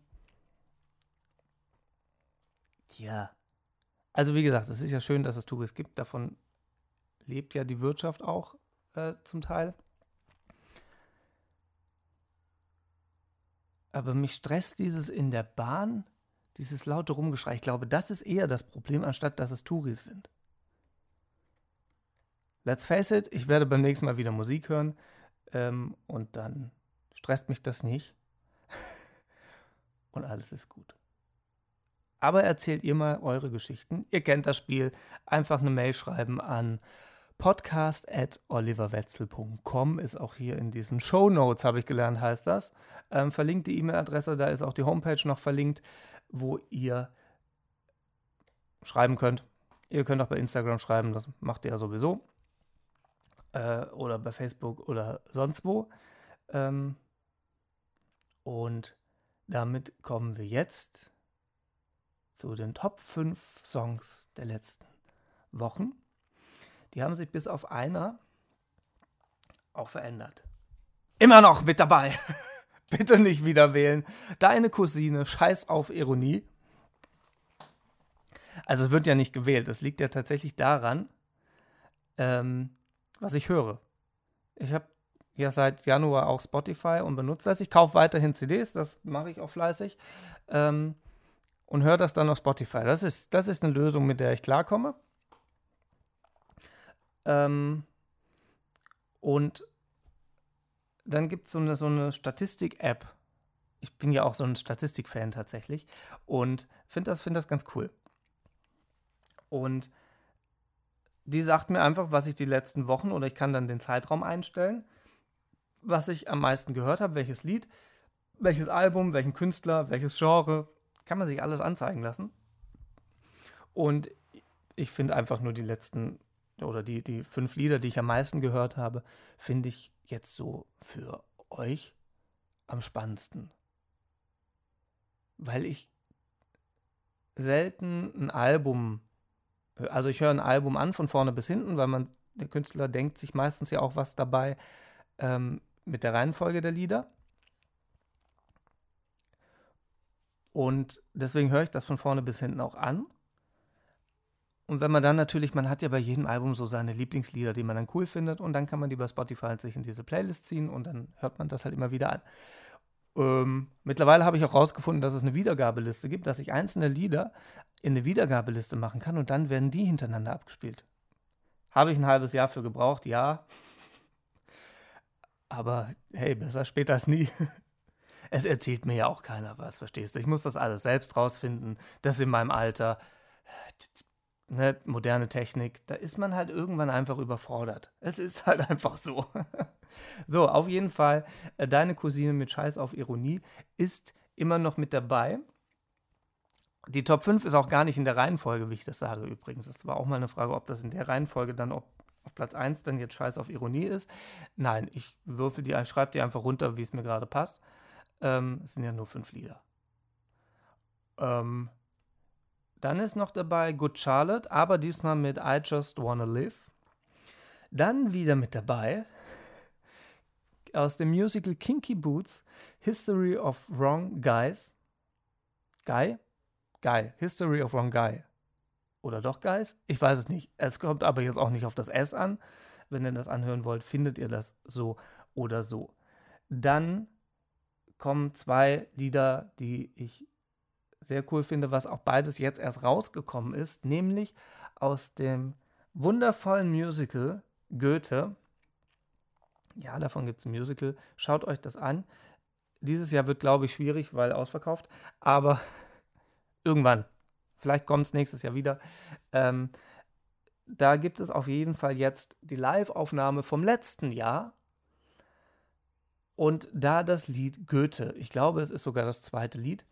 ja. Also wie gesagt, es ist ja schön, dass es Touris gibt. Davon lebt ja die Wirtschaft auch äh, zum Teil. Aber mich stresst dieses in der Bahn, dieses laute Rumgeschrei. Ich glaube, das ist eher das Problem, anstatt dass es Touris sind. Let's face it, ich werde beim nächsten Mal wieder Musik hören ähm, und dann stresst mich das nicht. und alles ist gut. Aber erzählt ihr mal eure Geschichten. Ihr kennt das Spiel. Einfach eine Mail schreiben an podcast at oliverwetzel.com ist auch hier in diesen Show Notes, habe ich gelernt, heißt das. Ähm, verlinkt die E-Mail-Adresse, da ist auch die Homepage noch verlinkt, wo ihr schreiben könnt. Ihr könnt auch bei Instagram schreiben, das macht ihr ja sowieso. Äh, oder bei Facebook oder sonst wo. Ähm, und damit kommen wir jetzt zu den Top 5 Songs der letzten Wochen. Die haben sich bis auf einer auch verändert. Immer noch mit dabei. Bitte nicht wieder wählen. Deine Cousine, scheiß auf Ironie. Also es wird ja nicht gewählt. Es liegt ja tatsächlich daran, ähm, was ich höre. Ich habe ja seit Januar auch Spotify und benutze das. Ich kaufe weiterhin CDs, das mache ich auch fleißig. Ähm, und höre das dann auf Spotify. Das ist, das ist eine Lösung, mit der ich klarkomme. Ähm, und dann gibt so es eine, so eine Statistik-App. Ich bin ja auch so ein Statistik-Fan tatsächlich und finde das, find das ganz cool. Und die sagt mir einfach, was ich die letzten Wochen oder ich kann dann den Zeitraum einstellen, was ich am meisten gehört habe, welches Lied, welches Album, welchen Künstler, welches Genre, kann man sich alles anzeigen lassen. Und ich finde einfach nur die letzten oder die, die fünf Lieder, die ich am meisten gehört habe, finde ich jetzt so für euch am spannendsten. Weil ich selten ein Album, also ich höre ein Album an von vorne bis hinten, weil man, der Künstler denkt sich meistens ja auch was dabei ähm, mit der Reihenfolge der Lieder. Und deswegen höre ich das von vorne bis hinten auch an. Und wenn man dann natürlich, man hat ja bei jedem Album so seine Lieblingslieder, die man dann cool findet, und dann kann man die bei Spotify halt sich in diese Playlist ziehen und dann hört man das halt immer wieder an. Ähm, mittlerweile habe ich auch rausgefunden, dass es eine Wiedergabeliste gibt, dass ich einzelne Lieder in eine Wiedergabeliste machen kann und dann werden die hintereinander abgespielt. Habe ich ein halbes Jahr für gebraucht, ja. Aber hey, besser später als nie. Es erzählt mir ja auch keiner was, verstehst du? Ich muss das alles selbst rausfinden. Das in meinem Alter ne, moderne Technik, da ist man halt irgendwann einfach überfordert. Es ist halt einfach so. so, auf jeden Fall, äh, deine Cousine mit Scheiß auf Ironie ist immer noch mit dabei. Die Top 5 ist auch gar nicht in der Reihenfolge, wie ich das sage übrigens. Das war auch mal eine Frage, ob das in der Reihenfolge dann ob auf Platz 1 dann jetzt Scheiß auf Ironie ist. Nein, ich würfel die, schreibe die einfach runter, wie es mir gerade passt. Ähm, es sind ja nur fünf Lieder. Ähm, dann ist noch dabei Good Charlotte, aber diesmal mit I Just Wanna Live. Dann wieder mit dabei aus dem Musical Kinky Boots History of Wrong Guys. Guy? Guy. History of Wrong Guy. Oder doch Guys? Ich weiß es nicht. Es kommt aber jetzt auch nicht auf das S an. Wenn ihr das anhören wollt, findet ihr das so oder so. Dann kommen zwei Lieder, die ich sehr cool finde, was auch beides jetzt erst rausgekommen ist, nämlich aus dem wundervollen Musical Goethe. Ja, davon gibt es ein Musical. Schaut euch das an. Dieses Jahr wird, glaube ich, schwierig, weil ausverkauft. Aber irgendwann. Vielleicht kommt es nächstes Jahr wieder. Ähm, da gibt es auf jeden Fall jetzt die Live-Aufnahme vom letzten Jahr. Und da das Lied Goethe. Ich glaube, es ist sogar das zweite Lied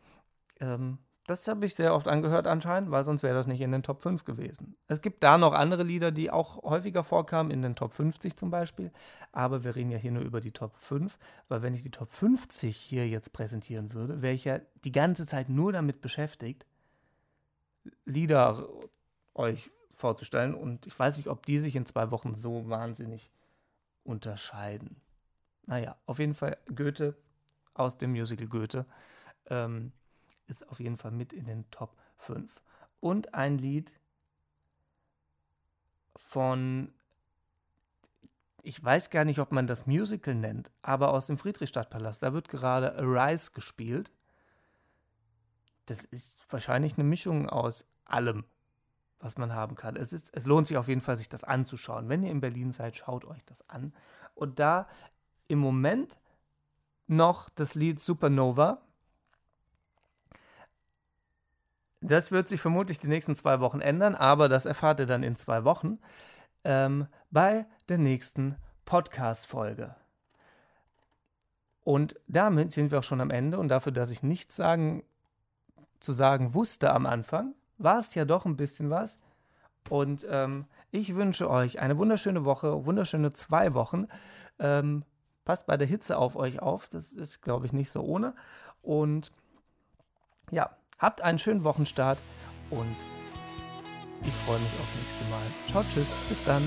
ähm, Das habe ich sehr oft angehört anscheinend, weil sonst wäre das nicht in den Top 5 gewesen. Es gibt da noch andere Lieder, die auch häufiger vorkamen, in den Top 50 zum Beispiel. Aber wir reden ja hier nur über die Top 5, weil wenn ich die Top 50 hier jetzt präsentieren würde, wäre ich ja die ganze Zeit nur damit beschäftigt, Lieder euch vorzustellen. Und ich weiß nicht, ob die sich in zwei Wochen so wahnsinnig unterscheiden. Naja, auf jeden Fall Goethe aus dem Musical Goethe. Ähm, ist auf jeden Fall mit in den Top 5. Und ein Lied von, ich weiß gar nicht, ob man das Musical nennt, aber aus dem Friedrichstadtpalast. Da wird gerade Arise gespielt. Das ist wahrscheinlich eine Mischung aus allem, was man haben kann. Es, ist, es lohnt sich auf jeden Fall, sich das anzuschauen. Wenn ihr in Berlin seid, schaut euch das an. Und da im Moment noch das Lied Supernova Das wird sich vermutlich die nächsten zwei Wochen ändern, aber das erfahrt ihr dann in zwei Wochen ähm, bei der nächsten Podcast-Folge. Und damit sind wir auch schon am Ende und dafür, dass ich nichts sagen, zu sagen wusste am Anfang, war es ja doch ein bisschen was. Und ähm, ich wünsche euch eine wunderschöne Woche, wunderschöne zwei Wochen. Ähm, passt bei der Hitze auf euch auf, das ist, glaube ich, nicht so ohne. Und ja, Habt einen schönen Wochenstart und ich freue mich aufs nächste Mal. Ciao, tschüss, bis dann.